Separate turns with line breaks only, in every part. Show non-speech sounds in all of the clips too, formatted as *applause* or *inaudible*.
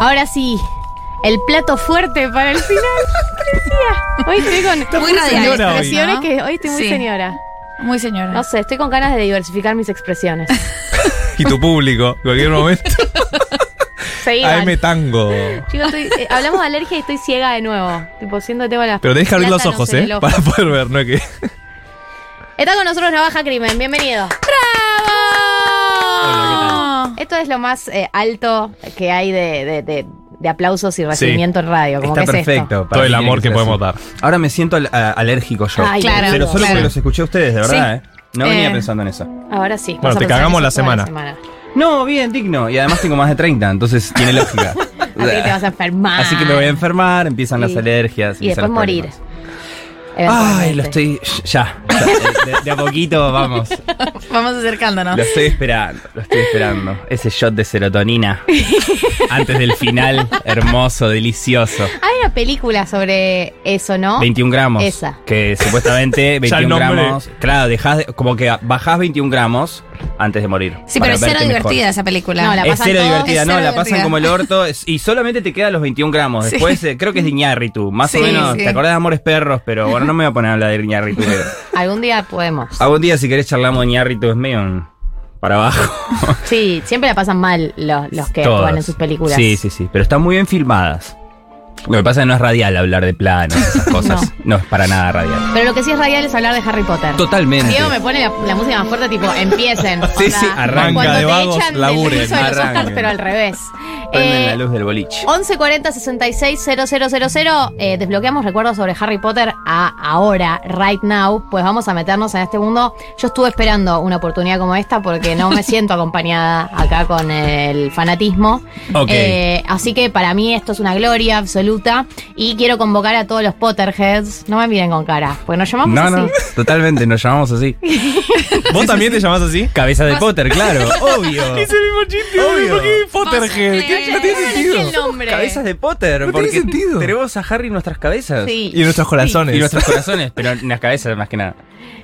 Ahora sí, el plato fuerte para el final. *laughs* ¿Qué decía? Hoy estoy con
muy radial,
señora hoy.
expresiones
¿no?
que hoy estoy muy
Sí.
señora.
Muy señora.
No sé, estoy con ganas de diversificar mis expresiones. *laughs*
Y tu público, en cualquier momento. *laughs*
Seguidan.
AM Tango.
Chicos, estoy- eh, hablamos de alergia y estoy ciega de nuevo. Tipo, siendo tengo las.
Pero tenés que abrir los
plátanos
ojos,
en
¿eh?
el ojo.
Para poder ver, no es que.
Está con nosotros Navaja Crimen, bienvenido. Esto es lo más eh, alto que hay de, de- de- de aplausos y recibimiento en radio. Como
Está
que es esto.
perfecto. para
Todo el
mí
amor que
ser
podemos
así.
dar.
Ahora me siento al- a- alérgico yo.
Ay,
Claro,
Pero solo
claro.
porque los escuché a ustedes, de verdad,
Sí.
¿eh? No venía
Eh.
pensando en eso.
Ahora sí.
Bueno,
vas a
te
pensar
cagamos
que
la
sos toda
semana.
No, bien, digno. Y además tengo más de 30, entonces tiene lógica. *laughs*
Así que te vas a enfermar.
Así que me voy a enfermar, empiezan las
Y-
alergias.
Y
empiezan
después
los
morir.
problemas. Ay, lo estoy. Ya. De, a poquito vamos. *laughs*
Vamos acercándonos.
Lo estoy esperando, lo estoy esperando. Ese shot de serotonina. *laughs* Antes del final. Hermoso, delicioso.
Hay una película sobre eso, ¿no?
21 gramos.
Esa.
Que supuestamente *laughs*
Ya el
21
nombre.
gramos. Claro, dejás de- como que bajás 21 gramos antes de morir.
Sí, pero es cero
mejor.
divertida esa película.
No, la
Es
pasan
cero
todos.
divertida,
Es
no, la pasan como el orto es- y solamente te quedan los 21 gramos. *laughs*
Sí.
Después eh, creo que es de Iñárritu, más
Sí,
o menos.
sí.
¿Te acordás de Amores Perros? Pero bueno, no me voy a poner a hablar de Iñárritu. pero *laughs*
Algún día podemos.
Algún día si querés charlamos de Iñárritu es medio un- para abajo.
Sí, siempre la pasan mal los, los que actúan en sus películas.
Sí, sí, sí, pero están muy bien filmadas. Lo que pasa es que no es radial hablar de planos, esas *laughs* cosas. no. es para nada radial.
Pero lo que sí es radial es hablar de Harry Potter.
Totalmente.
Diego me pone la, la música más fuerte, tipo, empiecen.
Sí,
Onda,
sí, arranca
Cuando
de
te
vagos,
echan del
laburen,
piso de los Oscars, pero al revés.
Prenden
Eh,
la luz del boliche.
1140 66 000 eh, desbloqueamos recuerdos sobre Harry Potter a ahora, right now, pues vamos a meternos en este mundo. Yo estuve esperando una oportunidad como esta porque no me *laughs* siento acompañada acá con el fanatismo.
Ok.
Eh, así que para mí esto es una gloria absoluta y quiero convocar a todos los Potterheads. No me miren con cara, porque nos llamamos
No,
así.
no, totalmente, nos llamamos así. *laughs*
¿Vos también te llamás así?
Cabeza de Potter, claro, *laughs* obvio.
Ese mismo chiste,
Obvio.
¿por qué Potterhead? ¿Qué-
eh,
No tiene sentido.
el nombre.
Cabezas de Potter,
No tiene
porque
sentido.
tenemos a Harry en nuestras cabezas.
Sí.
Y nuestros corazones.
Y nuestros corazones, pero en las cabezas más que nada.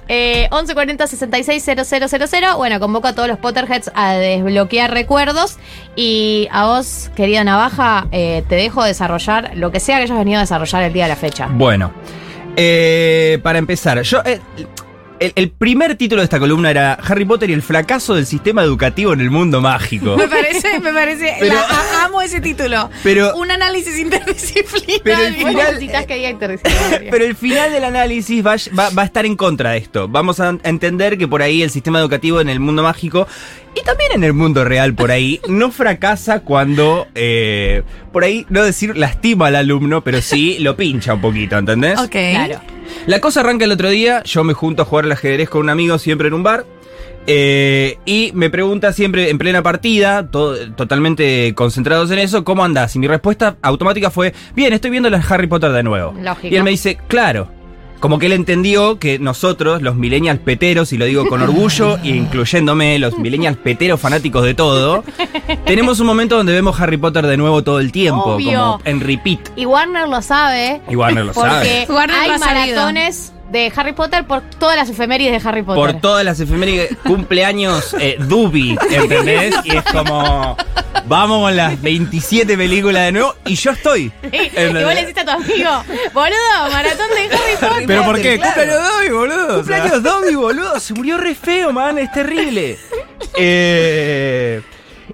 Eh, 1140 66 000. Bueno, convoco a todos los Potterheads a desbloquear recuerdos. Y a vos, querida Navaja, eh, te dejo desarrollar lo que sea que hayas venido a desarrollar el día de la fecha.
Bueno, eh, para empezar, yo. El, el primer título de esta columna era Harry Potter y el fracaso del sistema educativo en el mundo mágico.
Me parece, me parece.
Pero-
la- a- amo ese título.
Pero-
Un análisis interdisciplinario.
Pero el final-
que interdisciplinario.
Pero el final del análisis va, va- va a estar en contra de esto. Vamos a entender que por ahí el sistema educativo en el mundo mágico y también en el mundo real por ahí no fracasa cuando, eh, por ahí, no decir lastima al alumno, pero sí lo pincha un poquito, ¿entendés?
Ok.
Claro.
La cosa arranca el otro día, yo me junto a jugar al ajedrez con un amigo siempre en un bar. eh, y me pregunta siempre en plena partida, to- totalmente concentrados en eso, ¿cómo andás? Y mi respuesta automática fue, bien, estoy viendo las Harry Potter de nuevo.
Lógico.
Y él me dice, claro. Como que él entendió que nosotros, los millennials peteros, y lo digo con orgullo, e incluyéndome, los millennials peteros fanáticos de todo, tenemos un momento donde vemos Harry Potter de nuevo todo el tiempo,
Obvio.
como en repeat.
Y Warner lo sabe.
Y Warner lo
porque
sabe.
Warner
hay
lo ha sabido.
maratones de Harry Potter por todas las efemérides de Harry Potter.
por todas las efemérides, cumpleaños eh, Dubi, ¿entendés? Y es como, vamos con las 27 películas de nuevo y yo estoy.
y vos le decís a tu amigo, boludo, maratón de Harry Potter.
¿Pero por qué?
Claro.
Cumpleaños Dobby, boludo.
Cumpleaños Dobby, boludo, se murió re feo, man, es terrible. Eh,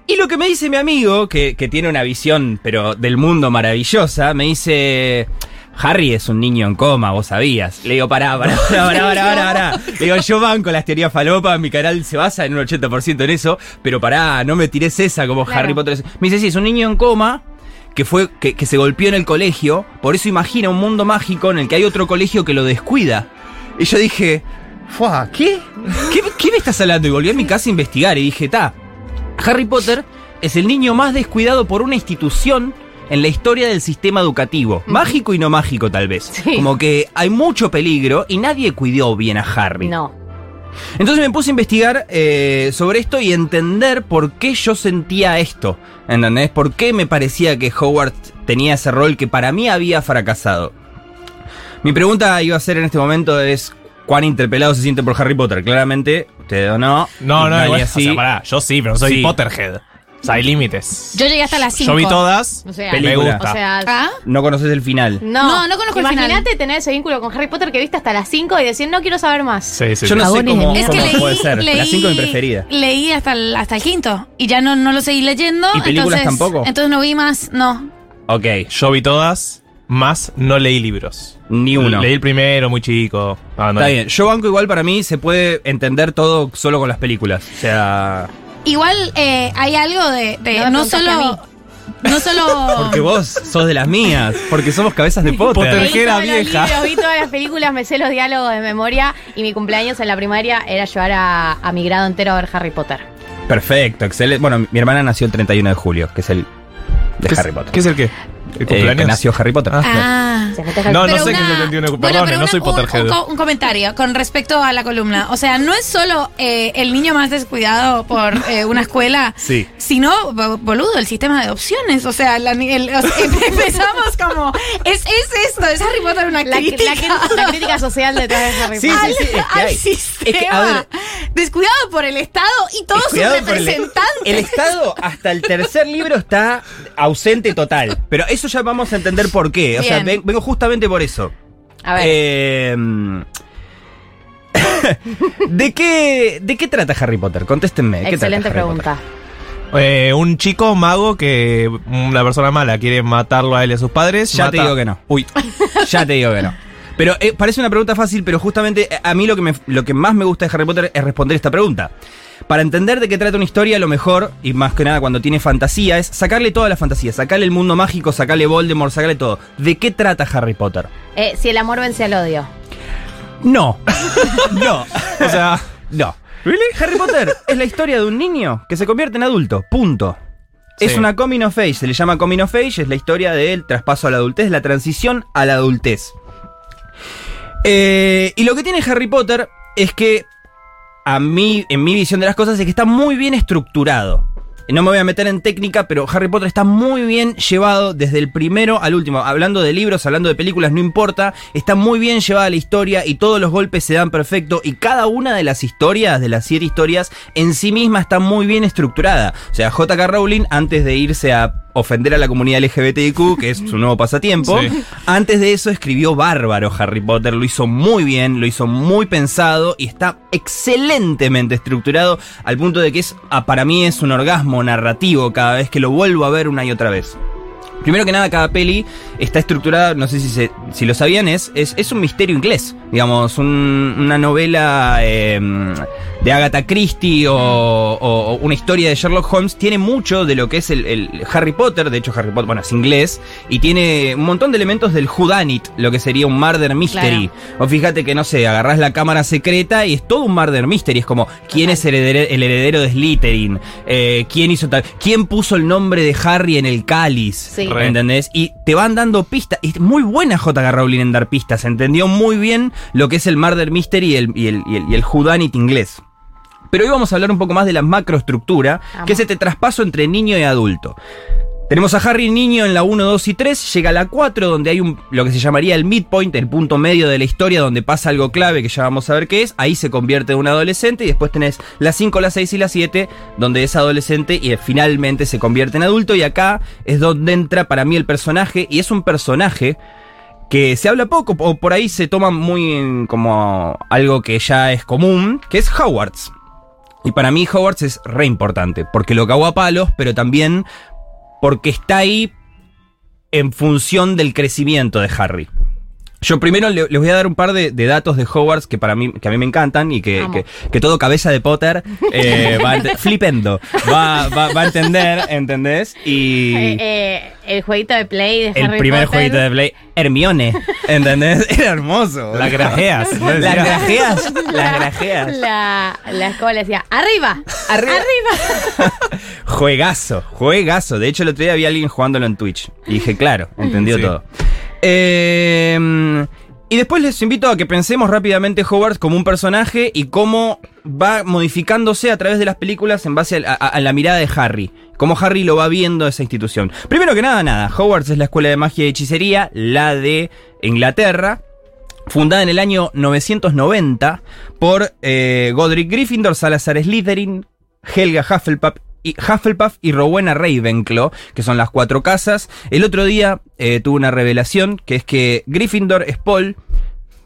y lo que me dice mi amigo, que, que tiene una visión, pero del mundo maravillosa, me dice... Harry es un niño en coma, vos sabías. Le digo, pará, pará, pará, pará, pará, pará, pará. *laughs* Le digo, yo banco las teorías falopa, mi canal se basa en un 80% en eso, pero pará, no me tires esa como
Claro.
Harry Potter. Me dice, sí, es un niño en coma que fue que, que se golpeó en el colegio, por eso imagina un mundo mágico en el que hay otro colegio que lo descuida. Y yo dije, "Fua, ¿qué? ¿qué? ¿Qué me estás hablando? Y volví a mi casa a investigar y dije, ta, Harry Potter es el niño más descuidado por una institución en la historia del sistema educativo. Mágico y no mágico, tal vez.
Sí.
Como que hay mucho peligro y nadie cuidó bien a Harry.
No.
Entonces me puse a investigar eh, sobre esto y entender por qué yo sentía esto. ¿Entendés? ¿Por qué me parecía que Howard tenía ese rol que para mí había fracasado? Mi pregunta iba a ser en este momento es cuán interpelado se siente por Harry Potter. Claramente, ustedes no.
No, no,
nadie
igual,
así.
o sea, pará, yo sí, pero soy
Sí.
Potterhead. O sea, hay límites.
Yo llegué hasta las 5.
Yo vi todas.
O sea,
Película.
Me gusta.
O sea,
¿Ah?
No conoces el final.
no,
No, no conozco el final.
Imagínate tener ese vínculo con Harry Potter que viste hasta las 5 y decir, no quiero saber más.
Sí, sí.
Yo no
sí.
sé cómo.
Es que
cómo
leí,
puede ser.
leí,
la 5 es mi preferida.
Leí hasta el, hasta el quinto y ya no, no lo seguí leyendo.
¿Y películas
entonces,
tampoco?
Entonces no vi más, no.
Ok,
Yo vi todas, más no leí libros.
ni uno.
Leí el primero, muy chico. Ah, no
Está
leí.
bien. Yo banco igual para mí se puede entender todo solo con las películas. O sea.
Igual eh, hay algo de, de
No
solo. No solo. *laughs*
Porque vos sos de las mías. Porque somos cabezas de *laughs* Potter.
Potter.
Leí
Terjera
todos los
vieja.
libros, vi todas las películas, me sé los diálogos de memoria y mi cumpleaños en la primaria era llevar a, a mi grado entero a ver Harry Potter.
Perfecto, excelente. Bueno, mi hermana nació el 31 de julio, que es el de
¿Qué es-
Harry Potter.
¿Qué es el qué? ¿El
Eh,
cumpleaños?
que nació Harry Potter.
Ah.
Harry
No, no sé qué es el
una-
31 de
bueno,
Perdón, no
una-
soy Potterhead.
Un, un comentario con respecto a la columna. O sea, no es solo eh, el niño más descuidado por eh, una escuela, *laughs*
Sí.
sino, bo- boludo, el sistema de adopciones. O sea, la, ni- el- o sea, *laughs* empezamos como. Es, es esto, es Harry Potter una
La,
crítica.
la- la *laughs* crítica social detrás de Harry
Sí,
Potter.
sí, sí, es que
al
hay.
sistema
Es que, a ver,
descuidado por el Estado y todos sus
el-
representantes.
El, Estado hasta el tercer libro está ausente total. Pero eso ya vamos a entender por qué. O sea,
Bien.
vengo justamente por eso.
A ver,
Eh, *laughs* ¿De qué, ¿De qué trata Harry Potter? Contéstenme. ¿de qué
excelente
trata
pregunta.
Eh, un chico mago que una persona mala quiere matarlo a él y a sus padres.
Ya te digo que no. Uy, ya te digo que no. Pero eh, parece una pregunta fácil, pero justamente eh, a mí lo que, me- lo que más me gusta de Harry Potter es responder esta pregunta. Para entender de qué trata una historia, lo mejor, y más que nada cuando tiene fantasía, es sacarle toda la fantasía, sacarle el mundo mágico, sacarle Voldemort, sacarle todo. ¿De qué trata Harry Potter?
Eh, si el amor vence al odio.
No. *laughs* no.
O sea,
No. Harry Potter es la historia de un niño que se convierte en adulto. Punto. Es una coming of age, se le llama coming of age, es la historia del traspaso a la adultez, la transición a la adultez. Eh, y lo que tiene Harry Potter es que, a mí, en mi visión de las cosas, es que está muy bien estructurado. No me voy a meter en técnica, pero Harry Potter está muy bien llevado desde el primero al último. Hablando de libros, hablando de películas, no importa. Está muy bien llevada la historia y todos los golpes se dan perfecto. Y cada una de las historias, de las siete historias, en sí misma está muy bien estructurada. O sea, J.K. Rowling, antes de irse a ofender a la comunidad LGBTIQ, que es su nuevo pasatiempo,
Sí.
antes de eso escribió bárbaro Harry Potter, lo hizo muy bien, lo hizo muy pensado y está excelentemente estructurado al punto de que es, para mí es un orgasmo narrativo cada vez que lo vuelvo a ver una y otra vez. Primero que nada, cada peli está estructurada, no sé si, se- si lo sabían, es, es, es un misterio inglés. Digamos, un- una novela eh, de Agatha Christie o, o- una historia de Sherlock Holmes. Tiene mucho de lo que es el, el Harry Potter. De hecho, Harry Potter, bueno, es inglés. Y tiene un montón de elementos del Whodunit, lo que sería un murder mystery. O fíjate que, no sé, agarrás la cámara secreta y es todo un murder mystery. Es como, ¿quién es el heredero, el heredero de Slytherin? Eh, ¿Quién hizo tal? ¿Quién puso el nombre de Harry en el cáliz?
Sí.
Re.
¿Entendés? Y te van dando pistas. Y es muy buena J.K. Rowling en dar pistas. Entendió muy bien lo que es el murder mystery y el, y el, y el, y el whodunit inglés. Pero hoy vamos a hablar un poco más de la macroestructura,
Vamos.
que es este traspaso entre niño y adulto. Tenemos a Harry niño en la 1, 2 y 3, llega la 4 donde hay un, lo que se llamaría el midpoint, el punto medio de la historia donde pasa algo clave que ya vamos a ver qué es, ahí se convierte en un adolescente y después tenés la 5, la 6 y la 7 donde es adolescente y finalmente se convierte en adulto. Y acá es donde entra para mí el personaje y es un personaje que se habla poco o por ahí se toma muy como algo que ya es común, que es Hogwarts. Y para mí Hogwarts es re importante, porque lo cagó a palos, pero también porque está ahí en función del crecimiento de Harry. Yo primero le- les voy a dar un par de, de datos de Hogwarts que para mí, que a mí me encantan y que, que, que todo cabeza de Potter eh, va *laughs* flipendo, va, va- va a entender, ¿entendés? Y
Eh, eh, el jueguito de Play de
el
Harry
primer
Potter.
jueguito de Play, Hermione, ¿entendés? *laughs* Era hermoso.
La grajeas, ¿no?
Las grajeas, las grajeas.
La, la escuela decía, arriba,
Arriba.
arriba. *laughs*
Juegazo, juegazo. De hecho, el otro día había alguien jugándolo en Twitch. Y dije, claro, entendió
Sí.
todo. Eh, y después les invito a que pensemos rápidamente Hogwarts como un personaje y cómo va modificándose a través de las películas en base a, la mirada de Harry. Cómo Harry lo va viendo esa institución. Primero que nada, nada. Hogwarts es la escuela de magia y hechicería, la de Inglaterra. Fundada en el año 990 por eh, Godric Gryffindor, Salazar Slytherin, Helga Hufflepuff y Hufflepuff y Rowena Ravenclaw, que son las cuatro casas. El otro día eh, tuve una revelación, que es que Gryffindor es Paul,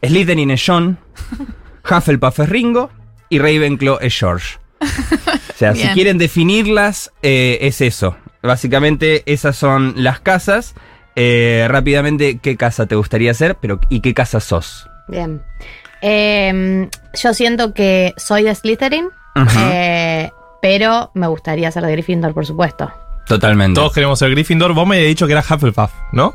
Slytherin es John, *laughs* Hufflepuff es Ringo y Ravenclaw es George. O sea, si quieren definirlas, eh, es eso. Básicamente esas son las casas. Eh, rápidamente, ¿qué casa te gustaría ser? Pero, ¿Y qué casa sos?
Bien. Eh, yo siento que soy de Slytherin, eh, pero me gustaría ser de Gryffindor, por supuesto.
Totalmente.
Todos queremos ser Gryffindor. Vos me habías dicho que era Hufflepuff, ¿no?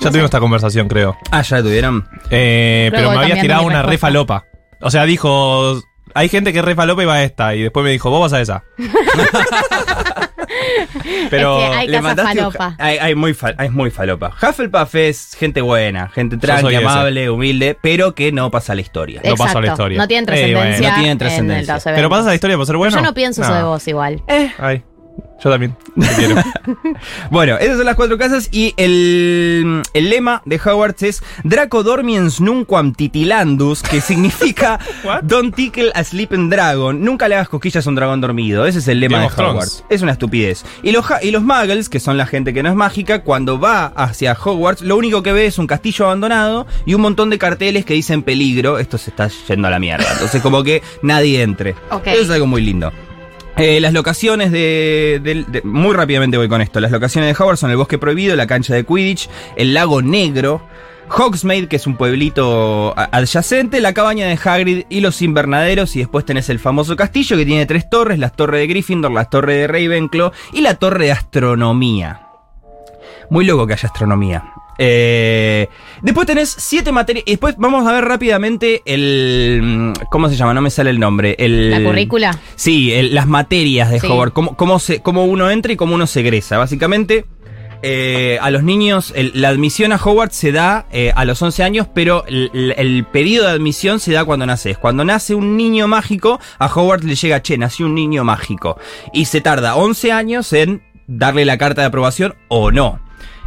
Ya tuvimos esta conversación, creo.
Ah, ya la tuvieron.
Eh, pero me habías tirado una re
respuesta.
falopa. O sea, dijo. Hay gente que es re falopa y va a esta. Y después me dijo, vos vas a esa. *laughs* *laughs* pero.
Es que hay
Le
casa
mandaste un-
falopa.
Hay, hay muy fa- es muy falopa. Hufflepuff es gente buena, gente tranqui,
soy ese.
amable, humilde, pero que no pasa la historia.
No pasa la historia.
No tienen
Eh, bueno.
trascendencia.
No tienen
en
trascendencia.
los
pero pasas la historia por ser bueno.
Yo no pienso eso de vos igual.
Ay, yo también. *laughs*
Bueno, esas son las cuatro casas y el, el lema de Hogwarts es Draco dormiens nunquam titilandus, que significa? *laughs* Don't tickle a sleeping dragon. Nunca le hagas cosquillas a un dragón dormido. Ese es el lema
Game
de. Hogwarts. Es una estupidez. Y los, y los muggles, que son la gente que no es mágica, cuando va hacia Hogwarts, lo único que ve es un castillo abandonado y un montón de carteles que dicen peligro. Esto se está yendo a la mierda. Entonces, como que nadie entre. Eso es algo muy lindo. Eh, las locaciones de, Muy rápidamente voy con esto. Las locaciones de Hogwarts son el Bosque Prohibido, la cancha de Quidditch, el Lago Negro, Hogsmeade, que es un pueblito adyacente, la cabaña de Hagrid y los invernaderos. Y después tenés el famoso castillo que tiene tres torres: la torre de Gryffindor, la torre de Ravenclaw y la torre de astronomía. Muy loco que haya astronomía. Eh, después tenés siete materias. Y después vamos a ver rápidamente el. ¿Cómo se llama? No me sale el nombre. El,
La currícula.
Sí, el- las materias de
Sí.
Hogwarts. Cómo, cómo, se, cómo uno entra y cómo uno se egresa. Básicamente. eh, a los niños, el- la admisión a Hogwarts se da eh, a los 11 años, pero el, pedido de admisión se da cuando naces. Cuando nace un niño mágico, a Hogwarts le llega, che, nació un niño mágico. Y se tarda 11 años en darle la carta de aprobación o no.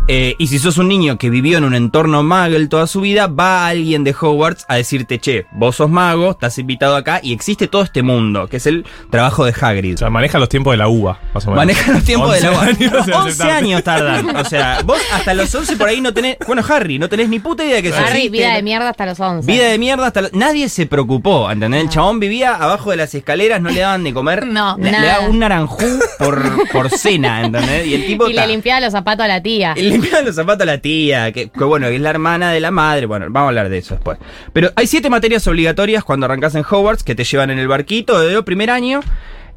Eh, y si sos un niño que vivió en un entorno muggle toda su vida, va alguien de Hogwarts a decirte, che, vos sos mago, estás invitado acá y existe todo este mundo, que es el trabajo de Hagrid.
O sea, maneja los tiempos de la uva, más o menos.
Maneja los tiempos de la
11 años de
11
aceptarte.
años tardan. O sea, vos hasta los 11 por ahí no tenés. Bueno, Harry, no tenés ni puta idea de que eso
Harry,
existe.
vida de mierda hasta los 11.
Vida de mierda hasta. lo- Nadie se preocupó, ¿entendés?
Ah.
El chabón vivía abajo de las escaleras, no le daban de comer. *laughs*
No,
le, le daban un naranjú por, por cena, ¿entendés? Y el tipo.
Y le limpiaba los zapatos a la tía.
Limpiaban los zapatos a la tía, que, que bueno, es la hermana de la madre. Bueno, vamos a hablar de eso después. Pero hay siete materias obligatorias cuando arrancas en Hogwarts que te llevan en el barquito de primer año.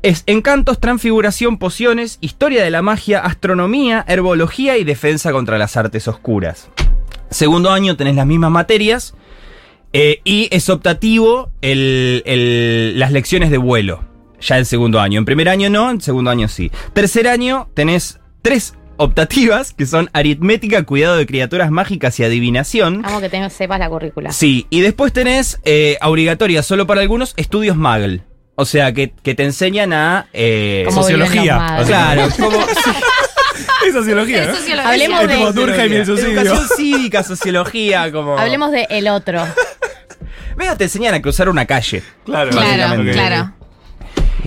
Es encantos, transfiguración, pociones, historia de la magia, astronomía, herbología y defensa contra las artes oscuras. Segundo año tenés las mismas materias. eh, y es optativo el- el- las lecciones de vuelo. Ya en segundo año. En primer año no, en segundo año sí. Tercer año tenés tres optativas, que son aritmética, cuidado de criaturas mágicas y adivinación.
Vamos que tengas, sepas la currícula.
Sí, y después tenés eh, obligatoria solo para algunos estudios Muggle. O sea, que, que te enseñan a... eh,
¿Cómo viven los
sociología.
Claro, como... *laughs*
Es sociología,
Es
¿no?
sociología.
Hablemos
Es
de-
tipo Durkheim y el suicidio.
Educación cívica, sociología, como...
Hablemos de el otro.
Venga, te enseñan a cruzar una calle.
Claro,
Claro, claro.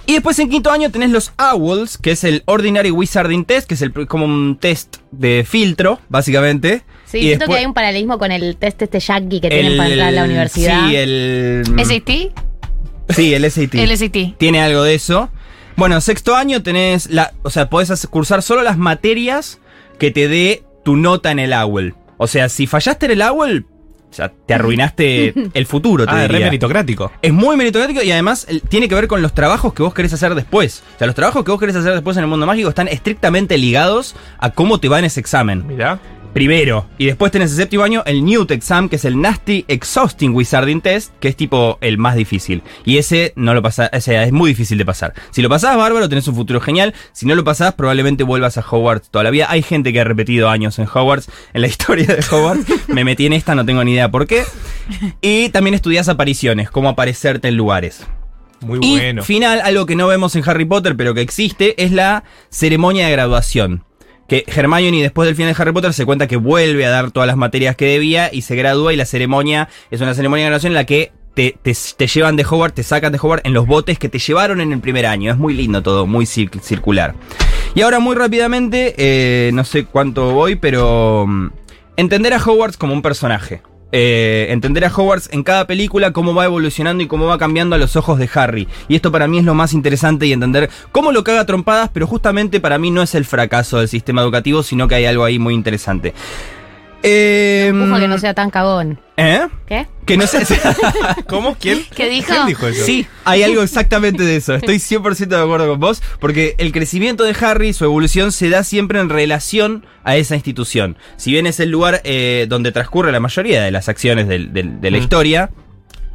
Y después en quinto año tenés los OWLs, que es el Ordinary Wizarding Test, que es el, como un test de filtro, básicamente.
Sí,
Y
siento
después
que hay un paralelismo con el test este yankee que tienen para entrar a la universidad.
Sí, el...
¿SAT?
Sí, el SAT.
El SAT.
Tiene algo de eso. Bueno, sexto año tenés la... O sea, podés cursar solo las materias que te dé tu nota en el OWL. O sea, si fallaste en el OWL, o sea, te arruinaste *laughs* el futuro, te
Ah, es
diría.
meritocrático.
Es muy meritocrático y además tiene que ver con los trabajos que vos querés hacer después. O sea, los trabajos que vos querés hacer después en el mundo mágico están estrictamente ligados a cómo te va en ese examen.
Mirá.
Primero. Y después tenés el séptimo año el Newt Exam, que es el Nasty Exhausting Wizarding Test, que es tipo el más difícil. Y ese no lo pasás, o sea, es muy difícil de pasar. Si lo pasás, bárbaro, tenés un futuro genial. Si no lo pasás, probablemente vuelvas a Hogwarts toda la vida. Hay gente que ha repetido años en Hogwarts, en la *laughs* historia de Hogwarts. Me metí en esta, no tengo ni idea por qué. Y también estudias apariciones, cómo aparecerte en lugares.
Muy
Y
bueno.
final, algo que no vemos en Harry Potter, pero que existe, es la ceremonia de graduación. Que Hermione después del final de Harry Potter se cuenta que vuelve a dar todas las materias que debía y se gradúa y la ceremonia es una ceremonia de graduación en la que te, te- te llevan de Hogwarts, te sacan de Hogwarts en los botes que te llevaron en el primer año. Es muy lindo todo, muy cir- circular. Y ahora muy rápidamente, eh, no sé cuánto voy, pero mm, entender a Hogwarts como un personaje. Eh, entender a Hogwarts en cada película, cómo va evolucionando y cómo va cambiando a los ojos de Harry. Y esto para mí es lo más interesante y entender cómo lo caga trompadas, pero justamente para mí no es el fracaso del sistema educativo, sino que hay algo ahí muy interesante. Eh,
Ojo que no sea tan cagón.
¿Eh?
¿Qué?
Que no sé. *laughs*
¿Cómo? ¿Quién? *laughs*
¿Qué dijo?
¿Quién dijo eso?
Sí, hay algo exactamente de eso. Estoy 100% de acuerdo con vos, porque el crecimiento de Harry, su evolución, se da siempre en relación a esa institución. Si bien es el lugar eh, donde transcurre la mayoría de las acciones de la
Mm.
historia,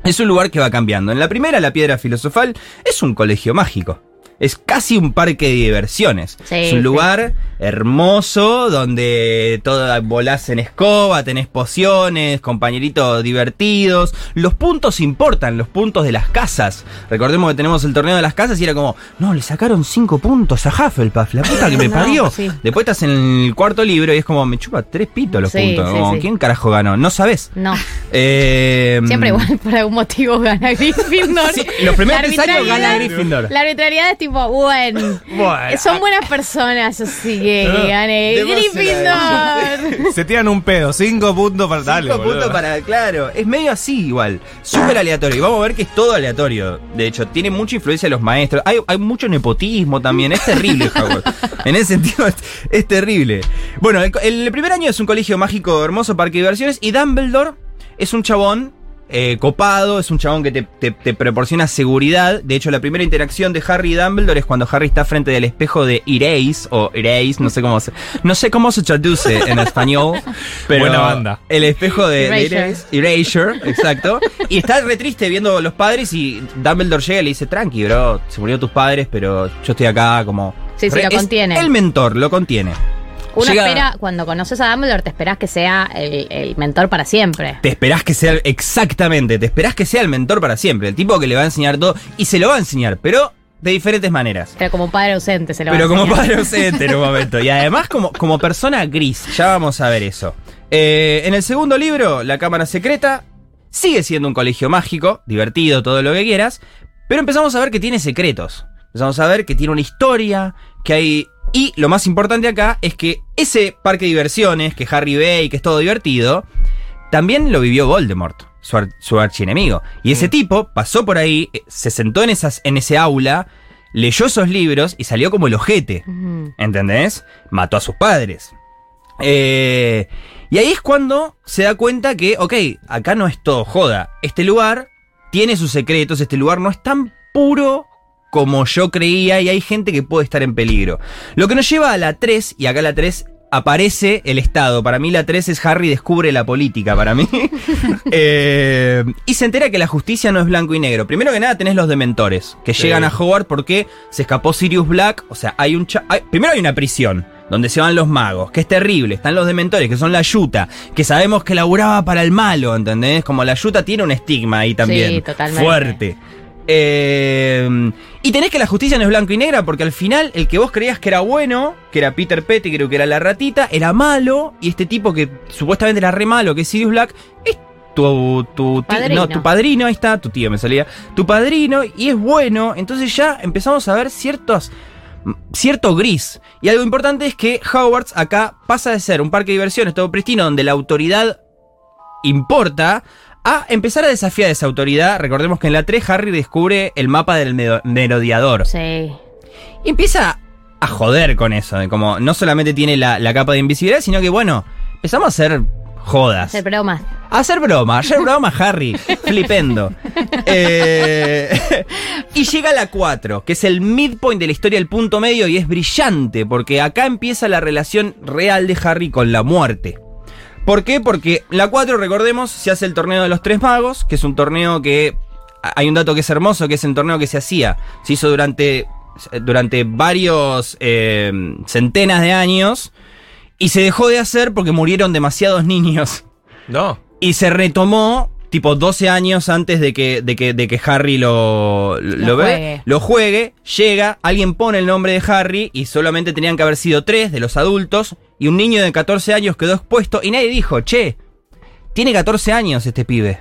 es un lugar que va cambiando. En la primera, la piedra filosofal es un colegio mágico. Es casi un parque de diversiones.
Sí,
es un
sí.
lugar hermoso donde todo volás en escoba, tenés pociones, compañeritos divertidos. Los puntos importan, los puntos de las casas. Recordemos que tenemos el torneo de las casas y era como, no, le sacaron cinco puntos a Hufflepuff, la puta que me *laughs*
No,
parió.
sí.
Después estás en el cuarto libro y es como, me chupa tres pitos los puntos. Como. ¿Quién carajo ganó? No sabes.
No.
Eh,
Siempre igual, por algún motivo gana *laughs* Gryffindor.
Los primeros años gana Gryffindor.
La arbitrariedad es tipo, bueno,
Bueno,
son buenas personas, así que gane Gryffindor.
Se tiran un pedo, cinco puntos para darle.
Cinco puntos para, claro, es medio así igual, súper aleatorio. Y vamos a ver que es todo aleatorio. De hecho, tiene mucha influencia de los maestros. Hay, hay mucho nepotismo también, es terrible *laughs* Howard. En ese sentido es, es terrible. Bueno, el, el primer año es un colegio mágico, hermoso, parque de diversiones. Y Dumbledore es un chabón eh, copado, es un chabón que te, te- te proporciona seguridad. De hecho, la primera interacción de Harry y Dumbledore es cuando Harry está frente del espejo de Erase o Erase, no sé cómo se, no sé cómo se traduce en español. *laughs* Pero
Buena banda.
El espejo de, de
Erasure.
Erasure, exacto. Y está re triste viendo a los padres y Dumbledore llega y le dice, tranqui, bro, se murieron tus padres, pero yo estoy acá como...
Sí, sí,
Re-
lo
es
contiene.
El mentor, lo contiene.
Uno
Llega-
espera, cuando conoces a Dumbledore, te esperás que sea el, el mentor para siempre.
Te esperás que sea, exactamente, te esperás que sea el mentor para siempre, el tipo que le va a enseñar todo y se lo va a enseñar, pero de diferentes maneras.
Pero como padre ausente se lo va
Pero
a
como
enseñar.
padre ausente en un momento. Y además como, como persona gris, ya vamos a ver eso. Eh, en el segundo libro, La Cámara Secreta, sigue siendo un colegio mágico, divertido, todo lo que quieras, pero empezamos a ver que tiene secretos. Empezamos a ver que tiene una historia, que hay... Y lo más importante acá es que ese parque de diversiones que Harry ve y que es todo divertido, también lo vivió Voldemort, su, ar- su archienemigo. Y ese tipo pasó por ahí, eh, se sentó en, esas, en ese aula, leyó esos libros y salió como el ojete. ¿Entendés? Mató a sus padres. Eh, y ahí es cuando se da cuenta que, ok, acá no es todo joda. Este lugar tiene sus secretos, este lugar no es tan puro como yo creía y hay gente que puede estar en peligro. Lo que nos lleva a la 3, y acá la 3 aparece el Estado. Para mí la 3 es Harry descubre la política, para mí. *laughs* Eh, y se entera que la justicia no es blanco y negro. Primero que nada tenés los dementores, que
Sí.
llegan a Howard porque se escapó Sirius Black. O sea, hay un... cha- hay- primero hay una prisión. Donde se van los magos, que es terrible. Están los dementores, que son la yuta, que sabemos que laburaba para el malo, ¿entendés? Como la yuta tiene un estigma ahí también.
Sí, totalmente.
Fuerte. Eh, y tenés que la justicia no es blanco y negra, porque al final el que vos creías que era bueno, que era Peter Pettigrew, que era la ratita, era malo, y este tipo que supuestamente era re malo, que es Sirius Black, es tu, tu,
Padrino.
no, tu padrino, ahí está, tu tío me salía, tu padrino, y es bueno, entonces ya empezamos a ver ciertos, cierto gris. Y algo importante es que Hogwarts acá pasa de ser un parque de diversiones todo pristino, donde la autoridad importa, a empezar a desafiar esa autoridad. Recordemos que en la 3 Harry descubre el mapa del merodeador.
Sí.
Y empieza a joder con eso, de como no solamente tiene la, la capa de invisibilidad, sino que bueno, empezamos a hacer jodas.
Hacer bromas.
Hacer broma, hacer broma Harry, *laughs* flipendo. Eh, *laughs* y llega la 4, que es el midpoint de la historia, el punto medio, y es brillante, porque acá empieza la relación real de Harry con la muerte. ¿Por qué? Porque la 4, recordemos, se hace el torneo de los tres magos, que es un torneo que... Hay un dato que es hermoso, que es el torneo que se hacía. Se hizo durante, durante varios eh, centenas de años y se dejó de hacer porque murieron demasiados niños.
No.
Y se retomó tipo 12 años antes de que, de que, de que Harry lo, lo,
Lo
ve-
juegue.
lo juegue, llega, alguien pone el nombre de Harry y solamente tenían que haber sido tres de los adultos y un niño de 14 años quedó expuesto y nadie dijo, che, tiene 14 años este pibe.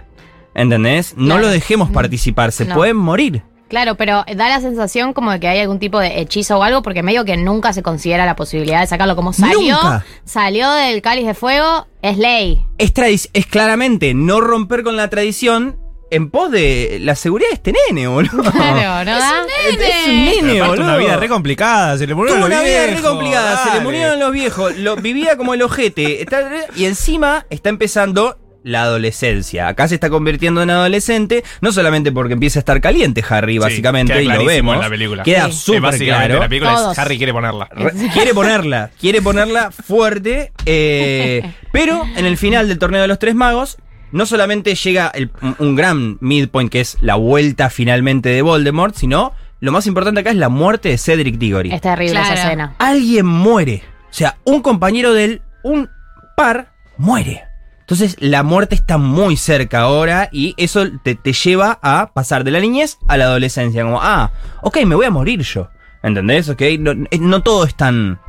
¿Entendés? No
Claro.
lo dejemos participar, se
No.
pueden morir.
Claro, pero da la sensación como de que hay algún tipo de hechizo o algo, porque medio que nunca se considera la posibilidad de sacarlo. Como salió,
Nunca.
salió del cáliz de fuego, es ley.
Es, es claramente no romper con la tradición en pos de la seguridad de este nene, boludo.
Claro, ¿no? da?
Es un
Pero
nene,
aparte
boludo.
una vida re complicada, se le murieron
Tuvo
los
una vida re complicada, se le murieron los viejos, lo, vivía como el ojete, está- y encima está empezando la adolescencia. Acá se está convirtiendo en adolescente, no solamente porque empieza a estar caliente Harry,
Sí,
básicamente, y lo vemos.
en la película.
Queda
Sí.
Súper
básicamente
claro.
la película
Todos.
es Harry quiere ponerla.
Re- quiere ponerla, quiere ponerla fuerte, eh, *laughs* pero en el final del torneo de los tres magos, no solamente llega el- un, gran midpoint que es la vuelta finalmente de Voldemort, sino lo más importante acá es la muerte de Cedric Diggory.
Es terrible
Claro.
esa escena.
Alguien muere, o sea, un compañero de él, un par, muere. Entonces la muerte está muy cerca ahora y eso te, te lleva a pasar de la niñez a la adolescencia. Como, ah, ok, me voy a morir yo. ¿Entendés? Ok, no, eh, no todo es tan...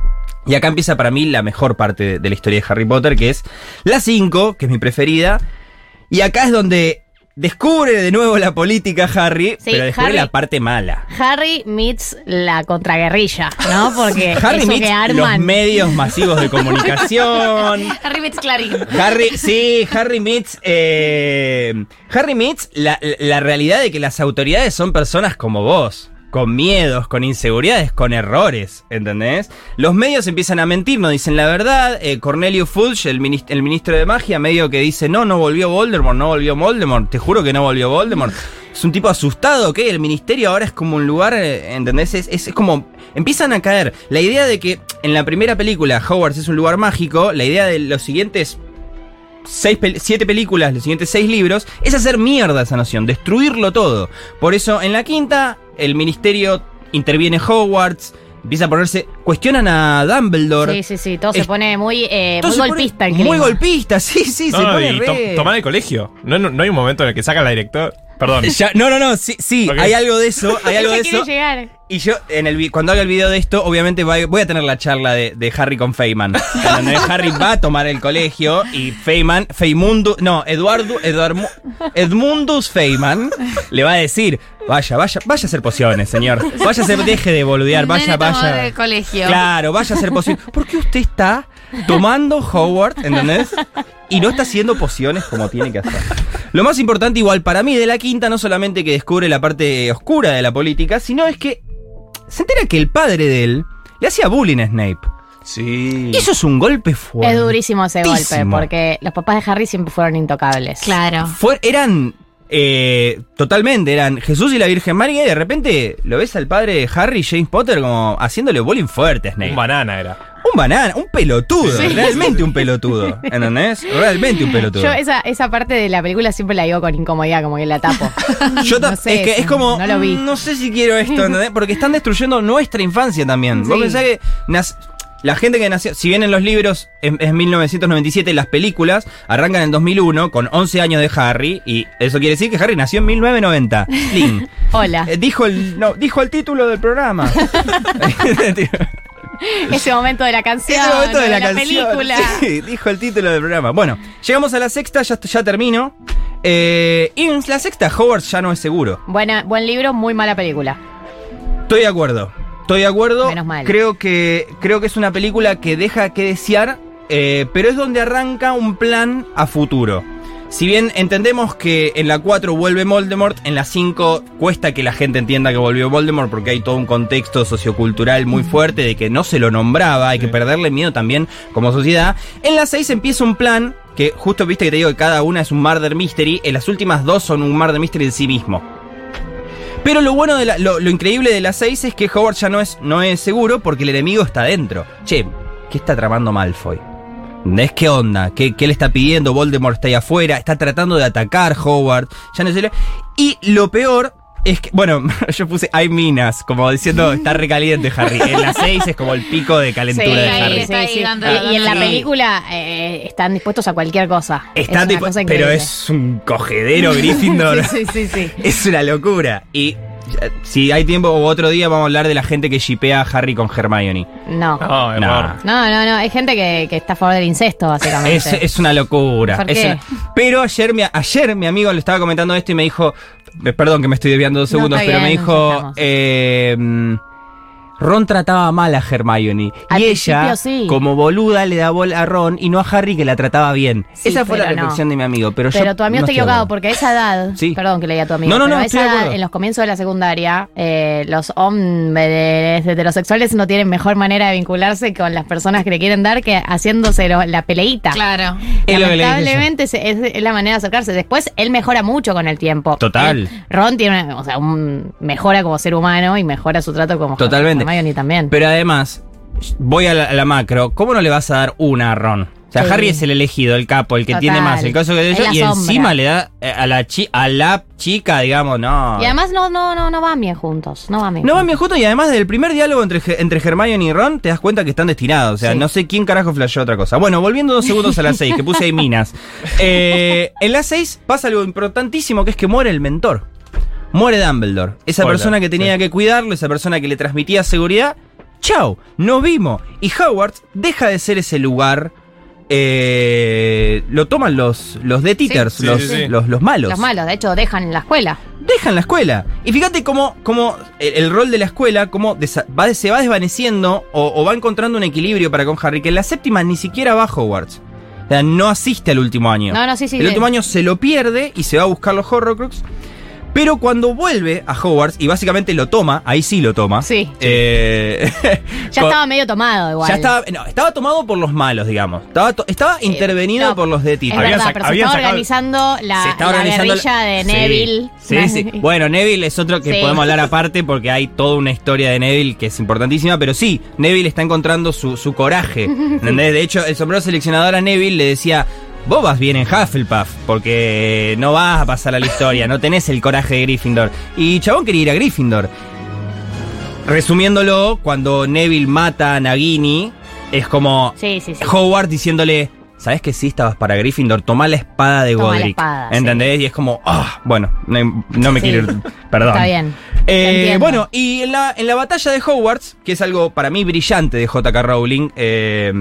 Y acá empieza para mí la mejor parte de, de la historia de Harry Potter, que es la 5, que es mi preferida. Y acá es donde descubre de nuevo la política Harry,
Sí,
pero descubre
Harry-
la parte mala.
Harry meets la contraguerrilla, ¿no? Porque *laughs*
Harry
eso
meets
que
los medios masivos de comunicación. *laughs*
Harry Metz Clarín.
Harry, sí, Harry Meets. eh, Harry Meets la, la realidad de que las autoridades son personas como vos. Con miedos, con inseguridades, con errores, ¿entendés? Los medios empiezan a mentir, no dicen la verdad. eh, Cornelio Fudge, el, el ministro de magia, medio que dice: No, no volvió Voldemort, no volvió Voldemort. Te juro que no volvió Voldemort. Es un tipo asustado, ¿ok? El ministerio ahora es como un lugar, eh, ¿entendés? Es, es- como. Empiezan a caer. La idea de que en la primera película Hogwarts es un lugar mágico, la idea de los siguientes seis siete películas, los siguientes seis libros, es hacer mierda esa noción, destruirlo todo. Por eso en la quinta, el ministerio interviene Hogwarts, empieza a ponerse, cuestionan a Dumbledore.
Sí, sí, sí, todo se pone muy, eh,
todo
muy
se pone
golpista el
Muy golpista, *laughs* sí, sí, se
No,
pone
y to-
re-
tomar el colegio. No, no, no hay un momento en el que sacan la director. Perdón.
Ya- no, no, no, sí, sí, hay algo de eso, hay *laughs* algo de eso.
llegar.
Y yo, en el, cuando haga el video de esto, obviamente voy a tener la charla de, de Harry con Feynman. Donde *laughs* Harry va a tomar el colegio y Feynman, Feymundo, no, Eduardo, Eduardo, Edmundus Feynman le va a decir, vaya, vaya, vaya a hacer pociones, señor. Vaya a hacer, deje de boludear, vaya, vaya.
del colegio.
Claro, vaya a hacer pociones. ¿Por qué usted está tomando Howard, ¿entendés? Y no está haciendo pociones como tiene que hacer. Lo más importante, igual para mí, de la quinta, no solamente que descubre la parte oscura de la política, sino es que se entera que el padre de él le hacía bullying a Snape.
Sí.
Y eso es un golpe fuerte.
Es durísimo ese golpe, porque los papás de Harry siempre fueron intocables.
Claro.
Fue- eran eh, totalmente, eran Jesús y la Virgen María y de repente lo ves al padre de Harry, James Potter, como haciéndole bullying fuerte a Snape.
Un banana era.
Un banana, un pelotudo,
Sí.
realmente un pelotudo, ¿entendés? Realmente un pelotudo.
Yo esa, esa parte de la película siempre la digo con incomodidad, como que la tapo. *laughs*
Yo ta-
no sé,
es que es como,
no lo vi.
mm, no sé si quiero esto, ¿entendés? Porque están destruyendo nuestra infancia también. Vos
Sí.
pensás que la gente que nació, si bien en los libros es, es 1997, las películas arrancan en 2001 con 11 años de Harry y eso quiere decir que Harry nació en 1990. Lin. *laughs*
Hola.
Eh, dijo el no, dijo el título del programa. *laughs* *laughs*
Ese momento de la canción,
Ese momento de la, canción.
película.
Sí, dijo el título del programa. Bueno, llegamos a la sexta, ya, ya termino. Eh, y en la sexta, Hogwarts ya no es seguro.
Buena, buen libro, muy mala película.
Estoy de acuerdo. Estoy de acuerdo.
Menos mal.
Creo que, creo que es una película que deja que desear, eh, pero es donde arranca un plan a futuro. Si bien entendemos que en la 4 vuelve Voldemort, en la 5 cuesta que la gente entienda que volvió Voldemort porque hay todo un contexto sociocultural muy fuerte de que no se lo nombraba, hay que perderle miedo también como sociedad. En la 6 empieza un plan que justo viste que te digo que cada una es un murder mystery, en las últimas dos son un murder mystery en sí mismo. Pero lo bueno, de la- lo, lo increíble de las 6 es que Howard ya no es, no es seguro porque el enemigo está dentro. Che, ¿qué está tramando Malfoy? ¿Es qué onda? ¿Qué, qué le está pidiendo? Voldemort está ahí afuera, está tratando de atacar Howard. Ya no sé. lo- Y lo peor es que, bueno, *laughs* yo puse hay minas, como diciendo, está recaliente Harry. En las 6 es como el pico de calentura
Sí,
de
ahí
Harry.
está ahí dando-
Y, y en la
Sí.
película eh, están dispuestos a cualquier cosa.
Está
Es cosa
pero es un cogedero *laughs* Gryffindor.
Sí, sí, sí, sí.
Es una locura. Y si hay tiempo o otro día vamos a hablar de la gente que shipea a Harry con Hermione.
No.
No,
No.
No, no, no. Hay gente que, que está a favor del incesto, básicamente.
Es, es una locura.
¿Por
es
qué?
una- Pero ayer mi, ayer mi amigo le estaba comentando esto y me dijo, eh, perdón que me estoy desviando dos
No,
segundos, pero me dijo, eh, Ron trataba mal a Hermione
Al
y ella,
sí.
como boluda, le da bola a Ron y no a Harry que la trataba bien.
Sí,
Esa fue la
no.
reflexión de mi amigo, pero, yo
Pero tu amigo
no
está equivocado porque a esa edad, *laughs*
Sí.
perdón que leía a tu amigo,
No, no,
pero
no,
a esa edad, en los comienzos de la secundaria, eh, los hombres heterosexuales no tienen mejor manera de vincularse con las personas que le quieren dar que haciéndose lo- la peleita.
Claro.
Yo.
Lamentablemente es, es- es la manera de acercarse. Después él mejora mucho con el tiempo.
Total.
Él- Ron tiene, o sea, un, mejora como ser humano y mejora su trato como
Totalmente.
Hermione también.
Pero además, voy a la, a la macro, ¿cómo no le vas a dar una a Ron? O sea,
Sí.
Harry es el elegido, el capo, el que
Total.
tiene más, el caso que yo,
la
y
sombra.
encima le da eh, a la, chi- a la chica, digamos, no.
Y además no, no, no, no van bien juntos. No van bien.
No van
juntos.
bien juntos y además del primer diálogo entre, entre Hermione y Ron te das cuenta que están destinados. O sea,
Sí.
no sé quién carajo flasheó otra cosa. Bueno, volviendo dos segundos a las seis, que puse ahí minas. *laughs* Eh, en las seis pasa algo importantísimo que es que muere el mentor. Muere Dumbledore. Esa persona que tenía
sí.
que cuidarlo, esa persona que le transmitía seguridad. Chao, nos vimos. Y Hogwarts deja de ser ese lugar. eh, lo toman los, los Death Eaters,
Sí,
los,
sí, sí.
los- los malos
Los malos, de hecho, dejan la escuela.
dejan la escuela. Y fíjate cómo, cómo el, el rol de la escuela cómo va, se va desvaneciendo o, o va encontrando un equilibrio para con Harry, que en la séptima ni siquiera va a Hogwarts. O sea, no asiste al último año.
No, no, sí, sí,
El
sí.
último año se lo pierde y se va a buscar los Horrocrux. Pero cuando vuelve a Hogwarts, y básicamente lo toma, ahí sí lo toma.
Sí.
eh, *laughs*
Ya
con-
estaba medio tomado igual.
ya estaba, no, estaba tomado por los malos, digamos. Estaba, to- estaba intervenido
Eh, no,
por los Death
Es
Eaters.
Habían
verdad, pero se estaba
sacado-
organizando la,
se está
la
organizando
guerrilla de
Sí,
Neville.
Sí, sí. *laughs* Bueno, Neville es otro que
Sí.
podemos hablar aparte porque hay toda una historia de Neville que es importantísima, pero sí, Neville está encontrando su, su coraje. *laughs* ¿entendés? De hecho, el sombrero seleccionador a Neville le decía. Vos vas bien en Hufflepuff, porque no vas a pasar a la historia, no tenés el coraje de Gryffindor. Y Chabón quería ir a Gryffindor. Resumiéndolo, cuando Neville mata a Nagini, es como
Sí, sí, sí.
Howard diciéndole, ¿sabes que sí estabas para Gryffindor? Toma la espada de
Toma la
Godric.
espada,
¿Entendés? Y es como, ah, bueno, no, no me
Sí.
quiero ir. Perdón.
Está bien.
Eh, bueno, y en la, en la batalla de Hogwarts, que es algo para mí brillante de J.K. Rowling, eh,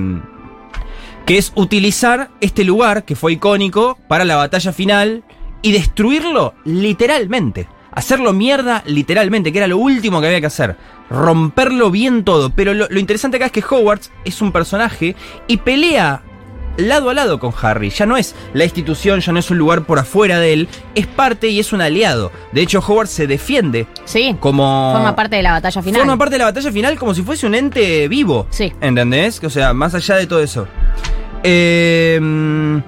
que es utilizar este lugar que fue icónico para la batalla final y destruirlo literalmente. Hacerlo mierda literalmente, que era lo último que había que hacer. Romperlo bien todo. Pero lo, lo interesante acá es que Hogwarts es un personaje y pelea lado a lado con Harry. Ya no es la institución, ya no es un lugar por afuera de él. Es parte y es un aliado. De hecho, Hogwarts se defiende
Sí.
como...
Forma parte de la batalla final.
Forma parte de la batalla final como si fuese un ente vivo.
Sí.
¿Entendés? O sea, más allá de todo eso. Eh,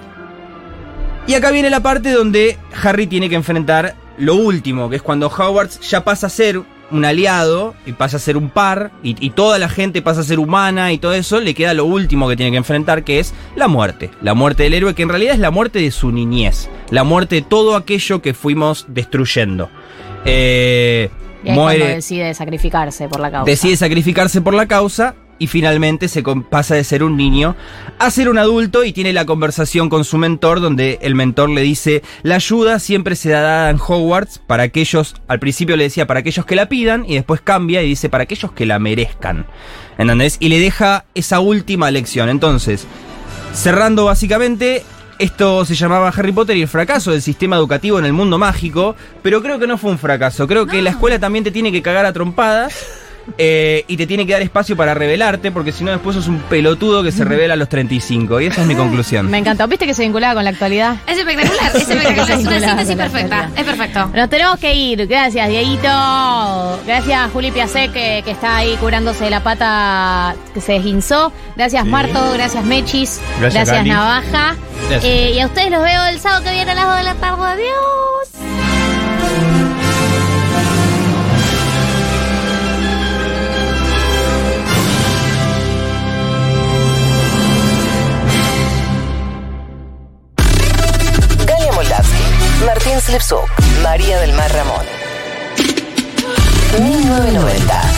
y acá viene la parte donde Harry tiene que enfrentar lo último, que es cuando Hogwarts ya pasa a ser un aliado y pasa a ser un par y, y toda la gente pasa a ser humana y todo eso, le queda lo último que tiene que enfrentar, que es la muerte. La muerte del héroe, que en realidad es la muerte de su niñez. La muerte de todo aquello que fuimos destruyendo. Eh,
Y ahí
muere
decide sacrificarse por la causa.
decide sacrificarse por la causa y finalmente se pasa de ser un niño a ser un adulto y tiene la conversación con su mentor donde el mentor le dice la ayuda siempre se da en Hogwarts para aquellos, al principio le decía para aquellos que la pidan y después cambia y dice para aquellos que la merezcan. ¿Entendés? Y le deja esa última lección. Entonces, cerrando básicamente, esto se llamaba Harry Potter y el fracaso del sistema educativo en el mundo mágico, pero creo que no fue un fracaso. Creo que la escuela también te tiene que cagar a trompadas. Eh, y te tiene que dar espacio para revelarte, porque si no después sos un pelotudo que se revela a los 35. Y esa es mi conclusión.
Me encantó. ¿Viste que se vinculaba con la actualidad?
Es espectacular, es espectacular, *laughs* es una síntesis perfecta. Es perfecto.
Nos tenemos que ir. Gracias, Dieguito. Gracias, Juli Piacé, que, que está ahí curándose la pata que se desguinzó. Gracias,
Sí.
Marto. Gracias, Mechis.
Gracias, Gali.
Navaja.
Gracias.
Eh, y a ustedes los veo el sábado que viene a las 2 de la tarde. Adiós.
Martín Slipsuk, María del Mar Ramón. 1990.